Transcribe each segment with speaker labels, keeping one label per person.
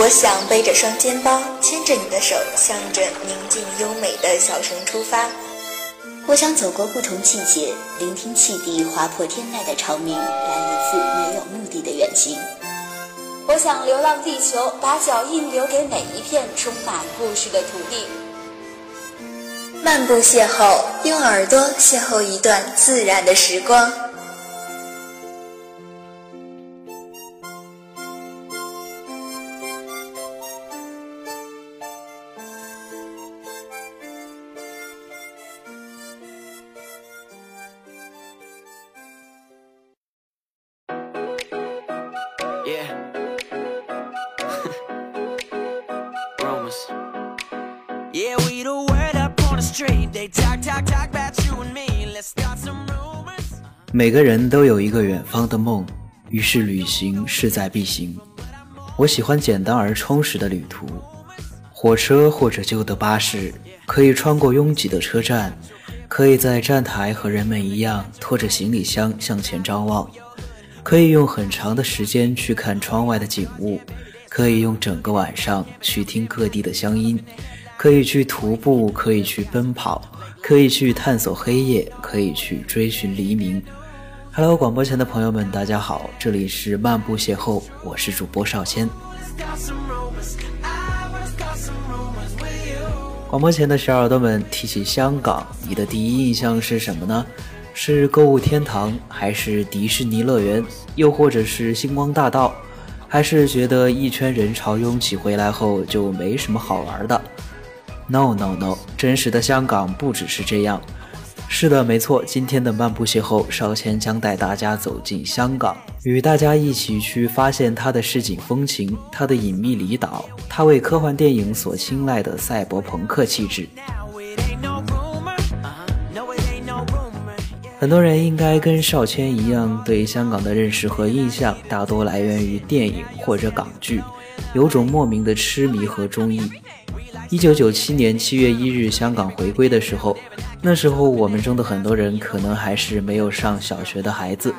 Speaker 1: 我想背着双肩包，牵着你的手，向着宁静优美的小城出发。
Speaker 2: 我想走过不同季节，聆听汽笛划破天籁的长鸣，来一次没有目的的远行。
Speaker 3: 我想流浪地球，把脚印留给每一片充满故事的土地。
Speaker 1: 漫步邂逅，用耳朵邂逅一段自然的时光。
Speaker 4: 每个人都有一个远方的梦，于是旅行势在必行。我喜欢简单而充实的旅途，火车或者旧的巴士，可以穿过拥挤的车站，可以在站台和人们一样拖着行李箱向前张望，可以用很长的时间去看窗外的景物，可以用整个晚上去听各地的乡音，可以去徒步，可以去奔跑，可以去探索黑夜，可以去追寻黎明。Hello，广播前的朋友们，大家好，这里是漫步邂逅，我是主播少谦。广播前的小耳朵们，提起香港，你的第一印象是什么呢？是购物天堂，还是迪士尼乐园，又或者是星光大道，还是觉得一圈人潮拥挤回来后就没什么好玩的？No No No，真实的香港不只是这样。是的，没错。今天的漫步邂逅，邵谦将带大家走进香港，与大家一起去发现它的市井风情、它的隐秘离岛、它为科幻电影所青睐的赛博朋克气质。很多人应该跟邵谦一样，对香港的认识和印象大多来源于电影或者港剧，有种莫名的痴迷和中意。一九九七年七月一日，香港回归的时候。那时候我们中的很多人可能还是没有上小学的孩子，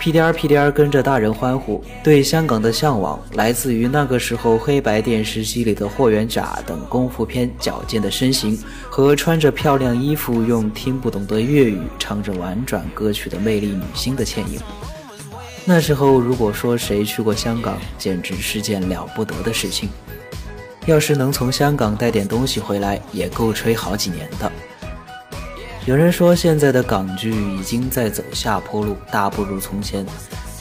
Speaker 4: 屁颠儿屁颠儿跟着大人欢呼。对香港的向往来自于那个时候黑白电视机里的霍元甲等功夫片矫健的身形和穿着漂亮衣服用听不懂的粤语唱着婉转歌曲的魅力女星的倩影。那时候如果说谁去过香港，简直是件了不得的事情。要是能从香港带点东西回来，也够吹好几年的。有人说现在的港剧已经在走下坡路，大不如从前。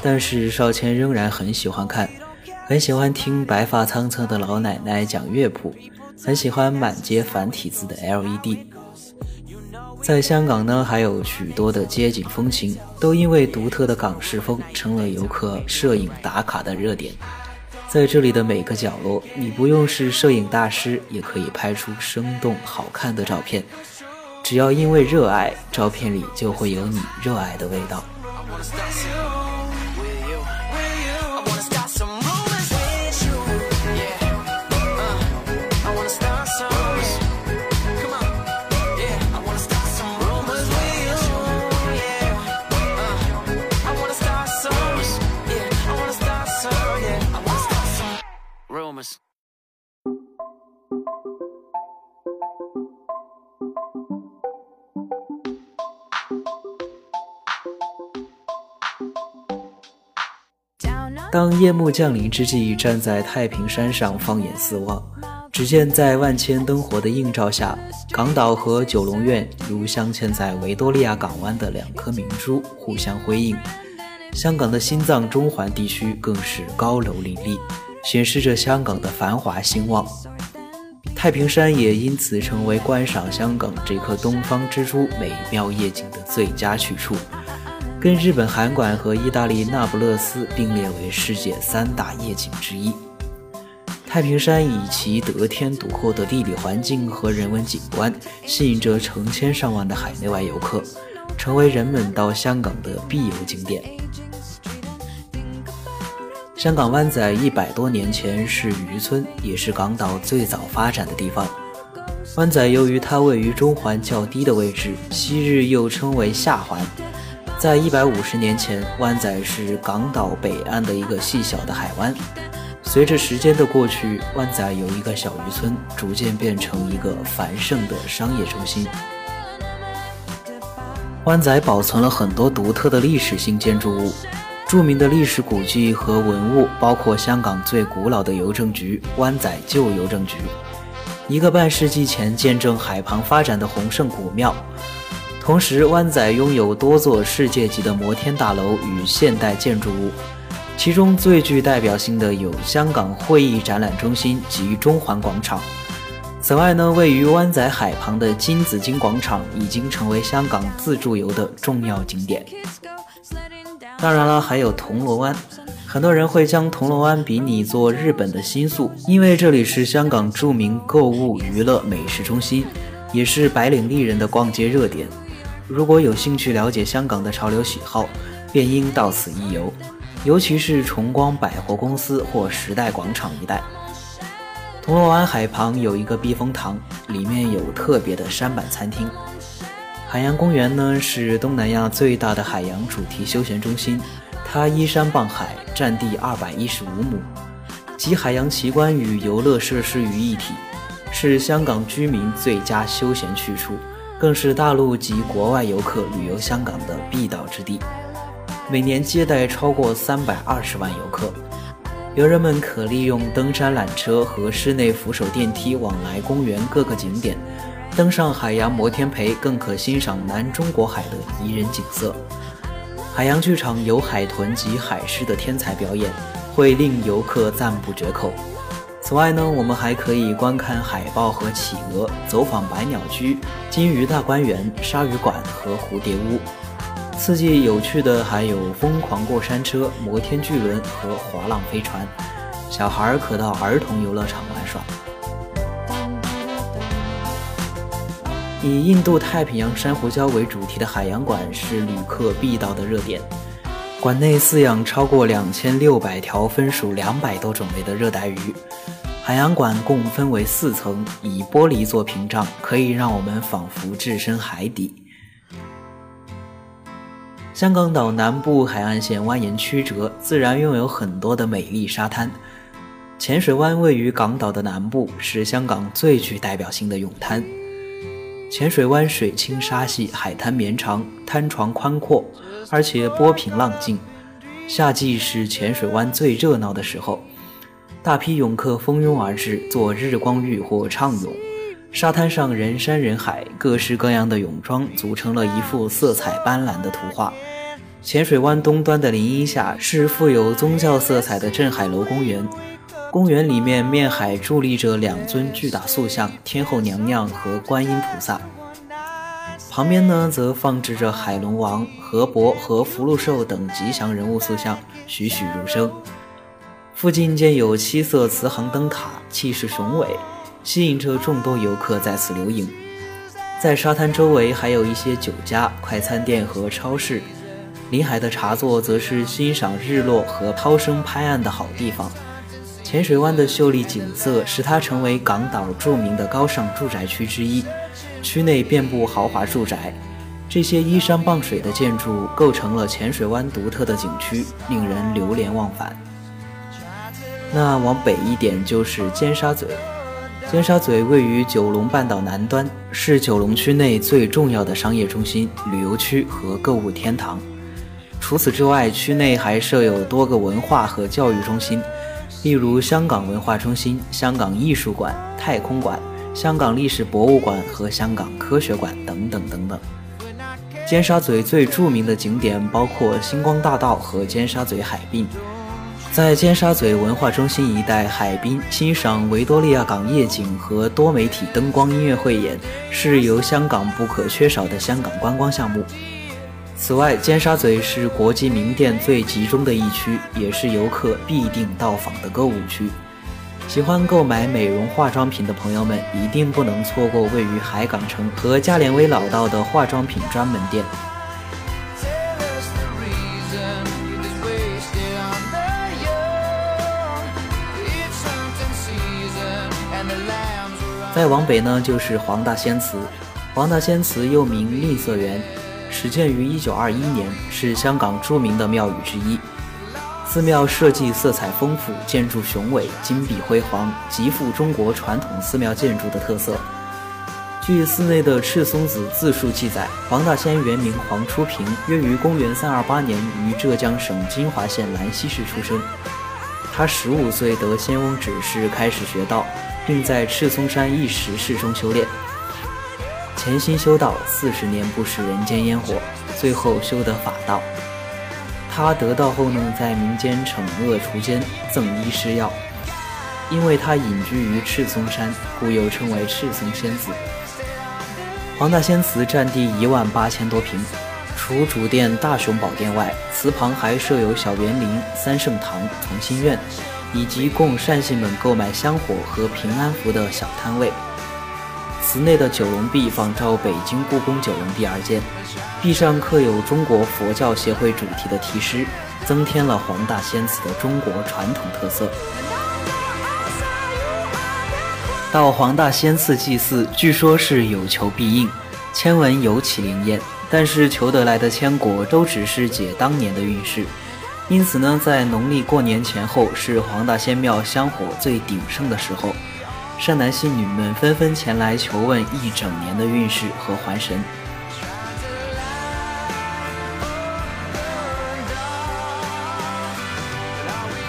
Speaker 4: 但是邵谦仍然很喜欢看，很喜欢听白发苍苍的老奶奶讲乐谱，很喜欢满街繁体字的 LED。在香港呢，还有许多的街景风情，都因为独特的港式风，成了游客摄影打卡的热点。在这里的每个角落，你不用是摄影大师，也可以拍出生动好看的照片。只要因为热爱，照片里就会有你热爱的味道。当夜幕降临之际，站在太平山上放眼四望，只见在万千灯火的映照下，港岛和九龙苑如镶嵌在维多利亚港湾的两颗明珠，互相辉映。香港的心脏中环地区更是高楼林立，显示着香港的繁华兴旺。太平山也因此成为观赏香港这颗东方之珠美妙夜景的最佳去处。跟日本函馆和意大利那不勒斯并列为世界三大夜景之一。太平山以其得天独厚的地理环境和人文景观，吸引着成千上万的海内外游客，成为人们到香港的必游景点。香港湾仔一百多年前是渔村，也是港岛最早发展的地方。湾仔由于它位于中环较低的位置，昔日又称为下环。在一百五十年前，湾仔是港岛北岸的一个细小的海湾。随着时间的过去，湾仔由一个小渔村逐渐变成一个繁盛的商业中心。湾仔保存了很多独特的历史性建筑物，著名的历史古迹和文物包括香港最古老的邮政局——湾仔旧邮政局，一个半世纪前见证海旁发展的洪圣古庙。同时，湾仔拥有多座世界级的摩天大楼与现代建筑物。其中最具代表性的有香港会议展览中心及中环广场。此外呢，位于湾仔海旁的金紫荆广场已经成为香港自助游的重要景点。当然了，还有铜锣湾，很多人会将铜锣湾比拟作日本的新宿，因为这里是香港著名购物、娱乐、美食中心，也是白领丽人的逛街热点。如果有兴趣了解香港的潮流喜好，便应到此一游。尤其是崇光百货公司或时代广场一带，铜锣湾海旁有一个避风塘，里面有特别的山板餐厅。海洋公园呢是东南亚最大的海洋主题休闲中心，它依山傍海，占地二百一十五亩，集海洋奇观与游乐设施于一体，是香港居民最佳休闲去处，更是大陆及国外游客旅游香港的必到之地。每年接待超过三百二十万游客，游人们可利用登山缆车和室内扶手电梯往来公园各个景点，登上海洋摩天培更可欣赏南中国海的宜人景色。海洋剧场有海豚及海狮的天才表演，会令游客赞不绝口。此外呢，我们还可以观看海豹和企鹅，走访百鸟居、金鱼大观园、鲨鱼馆和蝴蝶屋。刺激有趣的还有疯狂过山车、摩天巨轮和滑浪飞船，小孩儿可到儿童游乐场玩耍。以印度太平洋珊瑚礁为主题的海洋馆是旅客必到的热点，馆内饲养超过两千六百条分属两百多种类的热带鱼。海洋馆共分为四层，以玻璃做屏障，可以让我们仿佛置身海底。香港岛南部海岸线蜿蜒曲折，自然拥有很多的美丽沙滩。浅水湾位于港岛的南部，是香港最具代表性的泳滩。浅水湾水清沙细，海滩绵长，滩床宽阔，而且波平浪静。夏季是浅水湾最热闹的时候，大批泳客蜂拥而至，做日光浴或畅泳。沙滩上人山人海，各式各样的泳装组成了一幅色彩斑斓的图画。浅水湾东端的林荫下是富有宗教色彩的镇海楼公园，公园里面面海伫立着两尊巨大塑像——天后娘娘和观音菩萨。旁边呢，则放置着海龙王、河伯和福禄寿等吉祥人物塑像，栩栩如生。附近建有七色慈航灯塔，气势雄伟。吸引着众多游客在此留影，在沙滩周围还有一些酒家、快餐店和超市。临海的茶座则是欣赏日落和涛声拍岸的好地方。浅水湾的秀丽景色使它成为港岛著名的高尚住宅区之一，区内遍布豪华住宅。这些依山傍水的建筑构成了浅水湾独特的景区，令人流连忘返。那往北一点就是尖沙咀。尖沙咀位于九龙半岛南端，是九龙区内最重要的商业中心、旅游区和购物天堂。除此之外，区内还设有多个文化和教育中心，例如香港文化中心、香港艺术馆、太空馆、香港历史博物馆和香港科学馆等等等等。尖沙咀最著名的景点包括星光大道和尖沙咀海滨。在尖沙咀文化中心一带海滨欣赏维多利亚港夜景和多媒体灯光音乐汇演，是由香港不可缺少的香港观光项目。此外，尖沙咀是国际名店最集中的一区，也是游客必定到访的购物区。喜欢购买美容化妆品的朋友们，一定不能错过位于海港城和加连威老道的化妆品专门店。再往北呢，就是黄大仙祠。黄大仙祠又名吝啬园，始建于1921年，是香港著名的庙宇之一。寺庙设计色彩丰富，建筑雄伟，金碧辉煌，极富中国传统寺庙建筑的特色。据寺内的赤松子自述记载，黄大仙原名黄初平，约于公元三二八年于浙江省金华县兰溪市出生。他十五岁得仙翁指示，开始学道，并在赤松山一石室中修炼，潜心修道四十年，不食人间烟火，最后修得法道。他得道后呢，在民间惩恶除奸，赠医施药。因为他隐居于赤松山，故又称为赤松仙子。黄大仙祠占地一万八千多平，除主殿大雄宝殿外，祠旁还设有小园林、三圣堂、同心院，以及供善信们购买香火和平安符的小摊位。祠内的九龙壁仿照北京故宫九龙壁而建。壁上刻有中国佛教协会主题的题诗，增添了黄大仙祠的中国传统特色。到黄大仙寺祭祀，据说是有求必应，签文尤其灵验。但是求得来的签果都只是解当年的运势，因此呢，在农历过年前后是黄大仙庙香火最鼎盛的时候，善男信女们纷纷前来求问一整年的运势和还神。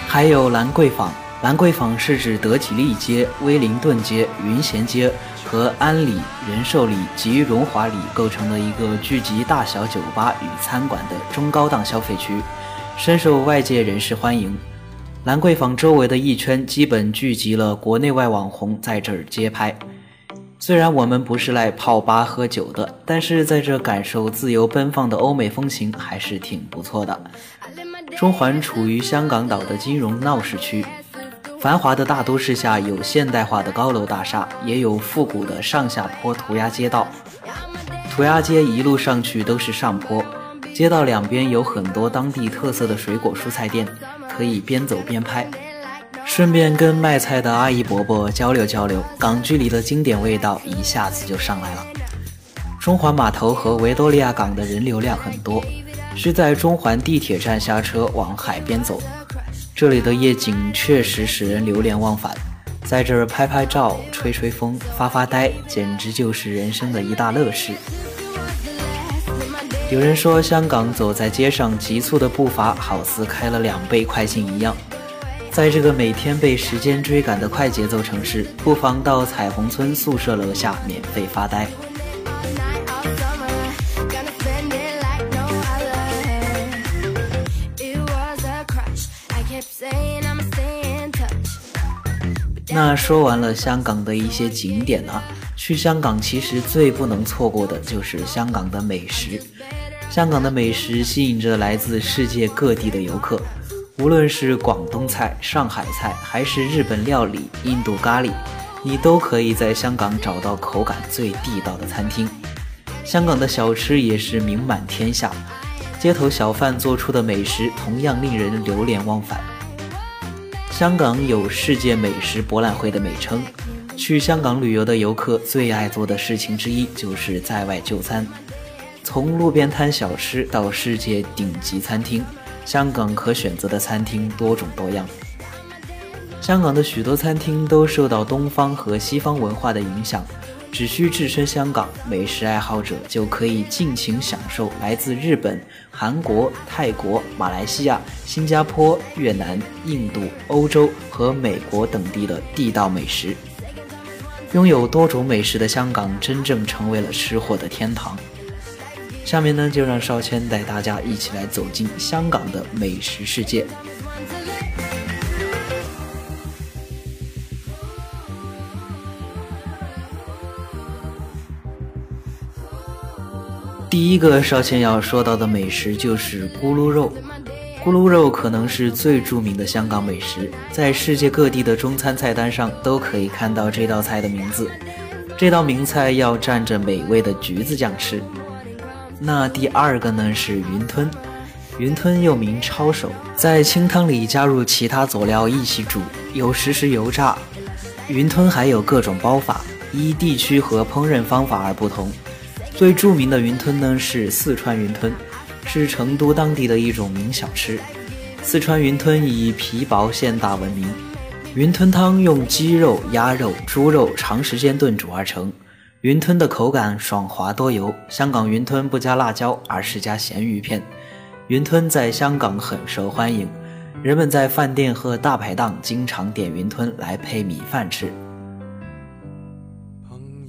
Speaker 4: 还有兰桂坊，兰桂坊是指德己利街、威灵顿街、云贤街和安里、仁寿里及荣华里构成的一个聚集大小酒吧与餐馆的中高档消费区，深受外界人士欢迎。兰桂坊周围的一圈基本聚集了国内外网红在这儿街拍。虽然我们不是来泡吧喝酒的，但是在这感受自由奔放的欧美风情还是挺不错的。中环处于香港岛的金融闹市区，繁华的大都市下有现代化的高楼大厦，也有复古的上下坡涂鸦街道。涂鸦街一路上去都是上坡，街道两边有很多当地特色的水果蔬菜店，可以边走边拍，顺便跟卖菜的阿姨伯伯交流交流，港剧里的经典味道一下子就上来了。中环码头和维多利亚港的人流量很多。是在中环地铁站下车往海边走，这里的夜景确实使人流连忘返，在这儿拍拍照、吹吹风、发发呆，简直就是人生的一大乐事。有人说，香港走在街上急促的步伐，好似开了两倍快进一样。在这个每天被时间追赶的快节奏城市，不妨到彩虹村宿舍楼下免费发呆。那说完了香港的一些景点呢，去香港其实最不能错过的就是香港的美食。香港的美食吸引着来自世界各地的游客，无论是广东菜、上海菜，还是日本料理、印度咖喱，你都可以在香港找到口感最地道的餐厅。香港的小吃也是名满天下，街头小贩做出的美食同样令人流连忘返。香港有世界美食博览会的美称，去香港旅游的游客最爱做的事情之一就是在外就餐。从路边摊小吃到世界顶级餐厅，香港可选择的餐厅多种多样。香港的许多餐厅都受到东方和西方文化的影响。只需置身香港，美食爱好者就可以尽情享受来自日本、韩国、泰国、马来西亚、新加坡、越南、印度、欧洲和美国等地的地道美食。拥有多种美食的香港，真正成为了吃货的天堂。下面呢，就让少谦带大家一起来走进香港的美食世界。第一个少谦要说到的美食就是咕噜肉。咕噜肉可能是最著名的香港美食，在世界各地的中餐菜单上都可以看到这道菜的名字。这道名菜要蘸着美味的橘子酱吃。那第二个呢是云吞，云吞又名抄手，在清汤里加入其他佐料一起煮，有时是油炸。云吞还有各种包法，依地区和烹饪方法而不同。最著名的云吞呢是四川云吞，是成都当地的一种名小吃。四川云吞以皮薄馅大闻名。云吞汤用鸡肉、鸭肉、猪肉长时间炖煮而成，云吞的口感爽滑多油。香港云吞不加辣椒，而是加咸鱼片。云吞在香港很受欢迎，人们在饭店和大排档经常点云吞来配米饭吃。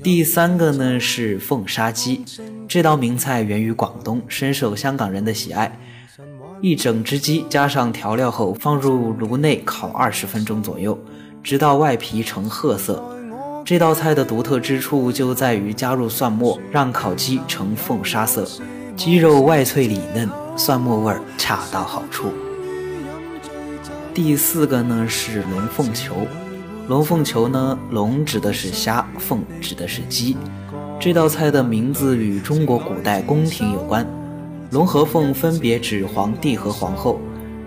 Speaker 4: 第三个呢是凤沙鸡，这道名菜源于广东，深受香港人的喜爱。一整只鸡加上调料后，放入炉内烤二十分钟左右，直到外皮呈褐色。这道菜的独特之处就在于加入蒜末，让烤鸡呈凤沙色，鸡肉外脆里嫩，蒜末味儿恰到好处。第四个呢是龙凤球，龙凤球呢，龙指的是虾，凤指的是鸡。这道菜的名字与中国古代宫廷有关。龙和凤分别指皇帝和皇后，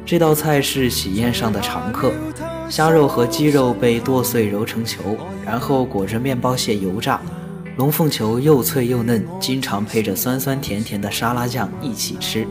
Speaker 4: 这道菜是喜宴上的常客。虾肉和鸡肉被剁碎揉成球，然后裹着面包屑油炸。龙凤球又脆又嫩，经常配着酸酸甜甜的沙拉酱一起吃。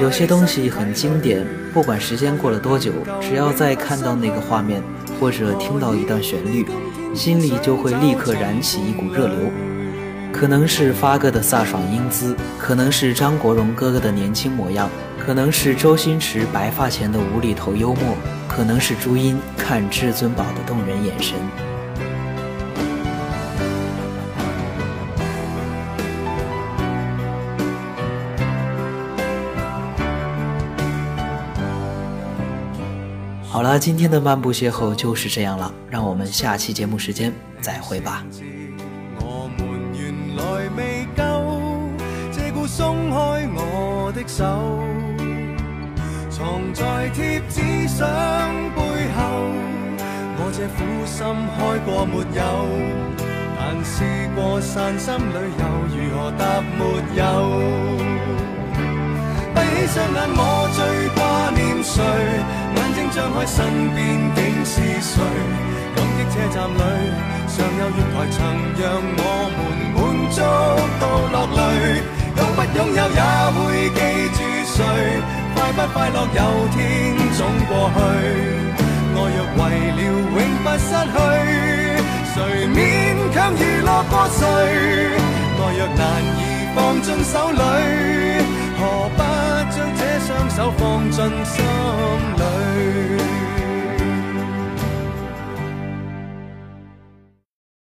Speaker 4: 有些东西很经典，不管时间过了多久，只要再看到那个画面，或者听到一段旋律，心里就会立刻燃起一股热流。可能是发哥的飒爽英姿，可能是张国荣哥哥的年轻模样。可能是周星驰白发前的无厘头幽默，可能是朱茵看至尊宝的动人眼神。好了，今天的漫步邂逅就是这样了，让我们下期节目时间再会吧。藏在贴纸相背后，我这苦心开过没有？但试过散心旅游，如何答没有？闭起双眼，我最挂念谁？眼睛张开，身边竟是谁？感激车站里尚有月台，曾让我们满足到落泪。拥不拥有也会记？不快乐有天总过去，爱若为了永不失去，谁勉强娱乐过谁？爱若难以放进手里，何不将这双手放进心里？